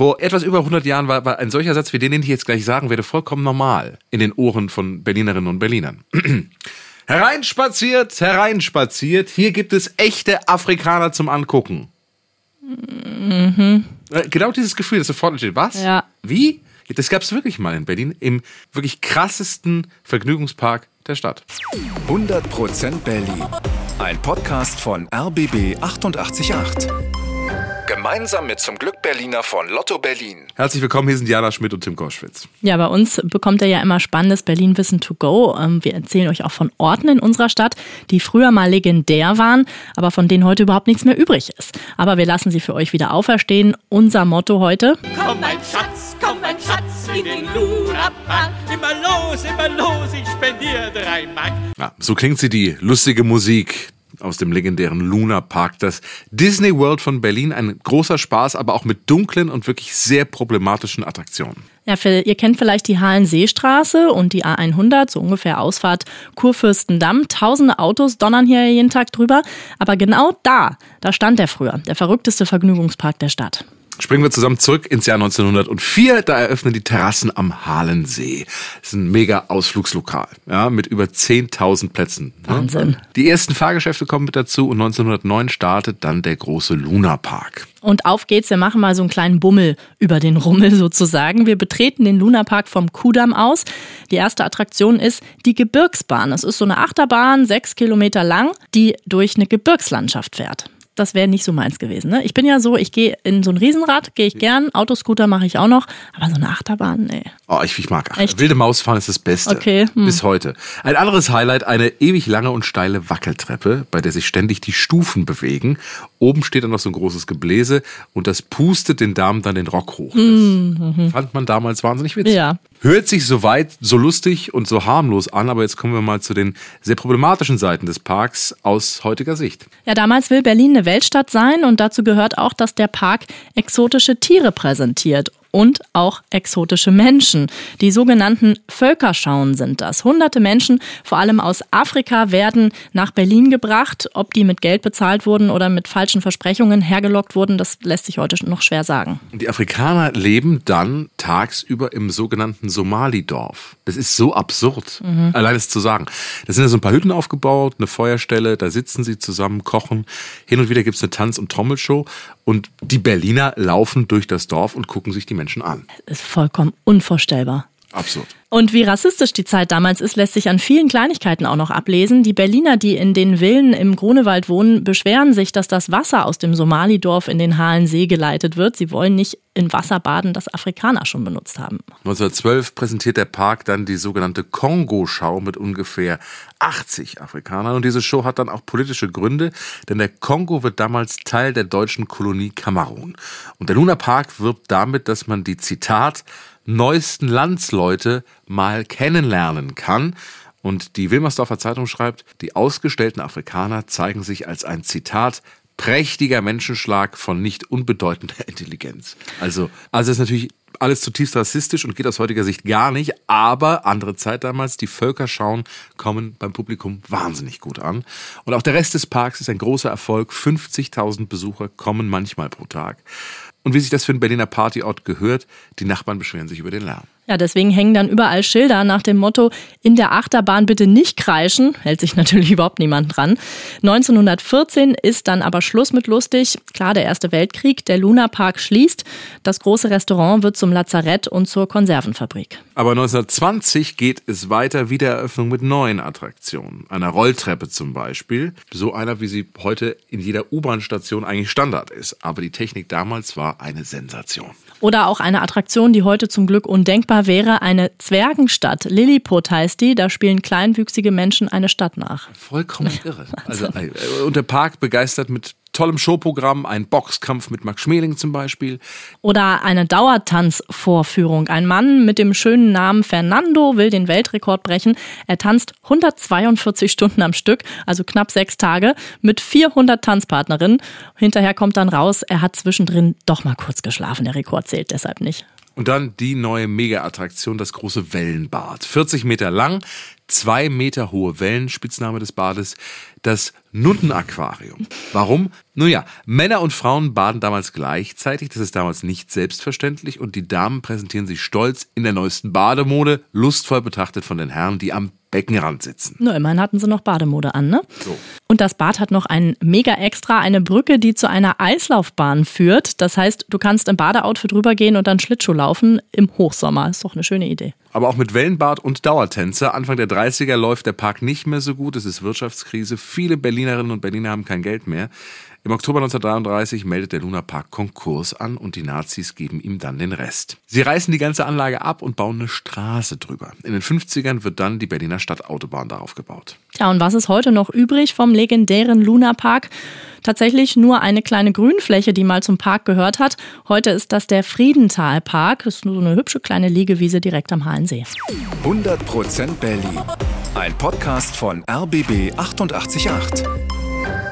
Vor etwas über 100 Jahren war, war ein solcher Satz wie den, den ich jetzt gleich sagen werde, vollkommen normal in den Ohren von Berlinerinnen und Berlinern. hereinspaziert, hereinspaziert, hier gibt es echte Afrikaner zum Angucken. Mhm. Genau dieses Gefühl, das sofort entsteht. Was? Ja. Wie? Das gab es wirklich mal in Berlin, im wirklich krassesten Vergnügungspark der Stadt. 100% Berlin. Ein Podcast von RBB 888. Gemeinsam mit zum Glück Berliner von Lotto Berlin. Herzlich willkommen, hier sind Jana Schmidt und Tim Koschwitz. Ja, bei uns bekommt ihr ja immer spannendes Berlin-Wissen to go. Ähm, wir erzählen euch auch von Orten in unserer Stadt, die früher mal legendär waren, aber von denen heute überhaupt nichts mehr übrig ist. Aber wir lassen sie für euch wieder auferstehen. Unser Motto heute: Komm, mein Schatz, komm, mein Schatz, in den Lunapark. Immer los, immer los, ich spendiere drei Mark. Ja, so klingt sie, die lustige Musik aus dem legendären Luna Park. Das Disney World von Berlin, ein großer Spaß, aber auch mit dunklen und wirklich sehr problematischen Attraktionen. Ja, für, ihr kennt vielleicht die Hallenseestraße und die A100, so ungefähr Ausfahrt Kurfürstendamm. Tausende Autos donnern hier jeden Tag drüber. Aber genau da, da stand er früher, der verrückteste Vergnügungspark der Stadt. Springen wir zusammen zurück ins Jahr 1904. Da eröffnen die Terrassen am Halensee. Das ist ein mega Ausflugslokal, ja, mit über 10.000 Plätzen. Wahnsinn. Die ersten Fahrgeschäfte kommen mit dazu und 1909 startet dann der große Luna Park. Und auf geht's, wir machen mal so einen kleinen Bummel über den Rummel sozusagen. Wir betreten den Lunapark vom Kudamm aus. Die erste Attraktion ist die Gebirgsbahn. Das ist so eine Achterbahn, sechs Kilometer lang, die durch eine Gebirgslandschaft fährt das wäre nicht so meins gewesen. Ne? Ich bin ja so, ich gehe in so ein Riesenrad, gehe ich gern, Autoscooter mache ich auch noch, aber so eine Achterbahn, nee. Oh, ich, ich mag Achterbahn. Wilde Maus fahren ist das Beste. Okay. Hm. Bis heute. Ein anderes Highlight, eine ewig lange und steile Wackeltreppe, bei der sich ständig die Stufen bewegen. Oben steht dann noch so ein großes Gebläse und das pustet den Damen dann den Rock hoch. Das mhm. fand man damals wahnsinnig witzig. Ja. Hört sich so weit, so lustig und so harmlos an, aber jetzt kommen wir mal zu den sehr problematischen Seiten des Parks aus heutiger Sicht. Ja, damals will Berlin eine Weltstadt sein und dazu gehört auch, dass der Park exotische Tiere präsentiert und auch exotische Menschen. Die sogenannten Völkerschauen sind das. Hunderte Menschen, vor allem aus Afrika, werden nach Berlin gebracht. Ob die mit Geld bezahlt wurden oder mit falschen Versprechungen hergelockt wurden, das lässt sich heute noch schwer sagen. Die Afrikaner leben dann tagsüber im sogenannten Somalidorf. Das ist so absurd, mhm. allein es zu sagen. Da sind ja so ein paar Hütten aufgebaut, eine Feuerstelle, da sitzen sie zusammen, kochen. Hin und wieder gibt es eine Tanz- und Trommelshow und die Berliner laufen durch das Dorf und gucken sich die Menschen an. Das ist vollkommen unvorstellbar. Absurd. Und wie rassistisch die Zeit damals ist, lässt sich an vielen Kleinigkeiten auch noch ablesen. Die Berliner, die in den Villen im Grunewald wohnen, beschweren sich, dass das Wasser aus dem Somalidorf in den Halensee geleitet wird. Sie wollen nicht in Wasser baden, das Afrikaner schon benutzt haben. 1912 präsentiert der Park dann die sogenannte Kongo-Schau mit ungefähr 80 Afrikanern. Und diese Show hat dann auch politische Gründe, denn der Kongo wird damals Teil der deutschen Kolonie Kamerun. Und der Luna Park wirbt damit, dass man die Zitat neuesten Landsleute mal kennenlernen kann. Und die Wilmersdorfer Zeitung schreibt, die ausgestellten Afrikaner zeigen sich als ein Zitat prächtiger Menschenschlag von nicht unbedeutender Intelligenz. Also, also ist natürlich alles zutiefst rassistisch und geht aus heutiger Sicht gar nicht, aber andere Zeit damals, die Völkerschauen kommen beim Publikum wahnsinnig gut an. Und auch der Rest des Parks ist ein großer Erfolg. 50.000 Besucher kommen manchmal pro Tag. Und wie sich das für einen Berliner Partyort gehört, die Nachbarn beschweren sich über den Lärm. Ja, deswegen hängen dann überall Schilder nach dem Motto, in der Achterbahn bitte nicht kreischen. Hält sich natürlich überhaupt niemand dran. 1914 ist dann aber Schluss mit lustig. Klar, der Erste Weltkrieg, der Luna Park schließt. Das große Restaurant wird zum Lazarett und zur Konservenfabrik. Aber 1920 geht es weiter, Wiedereröffnung mit neuen Attraktionen. Einer Rolltreppe zum Beispiel. So einer, wie sie heute in jeder U-Bahn-Station eigentlich Standard ist. Aber die Technik damals war eine Sensation. Oder auch eine Attraktion, die heute zum Glück undenkbar wäre, eine Zwergenstadt. Lilliput heißt die, da spielen kleinwüchsige Menschen eine Stadt nach. Vollkommen irre. Also, äh, und der Park begeistert mit tollem Showprogramm, ein Boxkampf mit Max Schmeling zum Beispiel. Oder eine Dauertanzvorführung. Ein Mann mit dem schönen Namen Fernando will den Weltrekord brechen. Er tanzt 142 Stunden am Stück, also knapp sechs Tage, mit 400 Tanzpartnerinnen. Hinterher kommt dann raus, er hat zwischendrin doch mal kurz geschlafen. Der Rekord zählt deshalb nicht. Und dann die neue Mega-Attraktion, das große Wellenbad. 40 Meter lang, zwei Meter hohe Wellen, Spitzname des Bades, das Nunnenaquarium. Warum? Nun ja, Männer und Frauen baden damals gleichzeitig, das ist damals nicht selbstverständlich und die Damen präsentieren sich stolz in der neuesten Bademode, lustvoll betrachtet von den Herren, die am Beckenrand sitzen. Nur immerhin hatten sie noch Bademode an, ne? So. Und das Bad hat noch ein mega extra, eine Brücke, die zu einer Eislaufbahn führt. Das heißt, du kannst im Badeoutfit rübergehen und dann Schlittschuh laufen im Hochsommer. Ist doch eine schöne Idee. Aber auch mit Wellenbad und Dauertänzer. Anfang der 30er läuft der Park nicht mehr so gut. Es ist Wirtschaftskrise. Viele Berlinerinnen und Berliner haben kein Geld mehr. Im Oktober 1933 meldet der Lunapark Konkurs an und die Nazis geben ihm dann den Rest. Sie reißen die ganze Anlage ab und bauen eine Straße drüber. In den 50ern wird dann die Berliner Stadtautobahn darauf gebaut. Tja, und was ist heute noch übrig vom legendären Lunapark? Tatsächlich nur eine kleine Grünfläche, die mal zum Park gehört hat. Heute ist das der Friedentalpark. Das ist nur so eine hübsche kleine Liegewiese direkt am Halensee. 100% Berlin. Ein Podcast von RBB 888.